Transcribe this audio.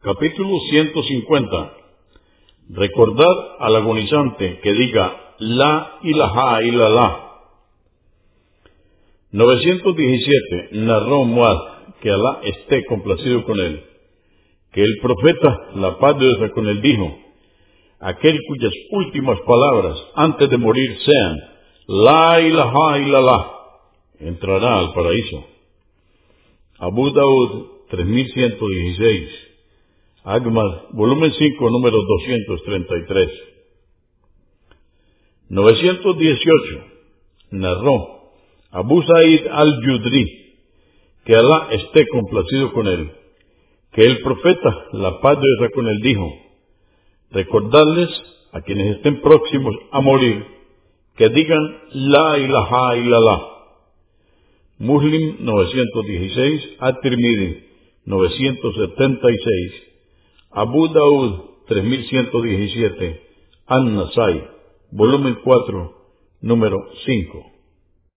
Capítulo 150. Recordad al agonizante que diga la ilaha la. 917. Narró Muad que Alá esté complacido con él. Que el profeta, la paz de Dios con él, dijo, aquel cuyas últimas palabras antes de morir sean la ilaha la, entrará al paraíso. Abu Daud 3116 Agmad, volumen 5, número 233. 918. Narró Abu Said al-Yudri, que Alá esté complacido con él, que el profeta, la paz de con él, dijo, recordarles a quienes estén próximos a morir, que digan La ilaha illallah. Muslim 916, At-Tirmidhi 976, Abu Daud 3117, An-Nasai, volumen 4, número 5.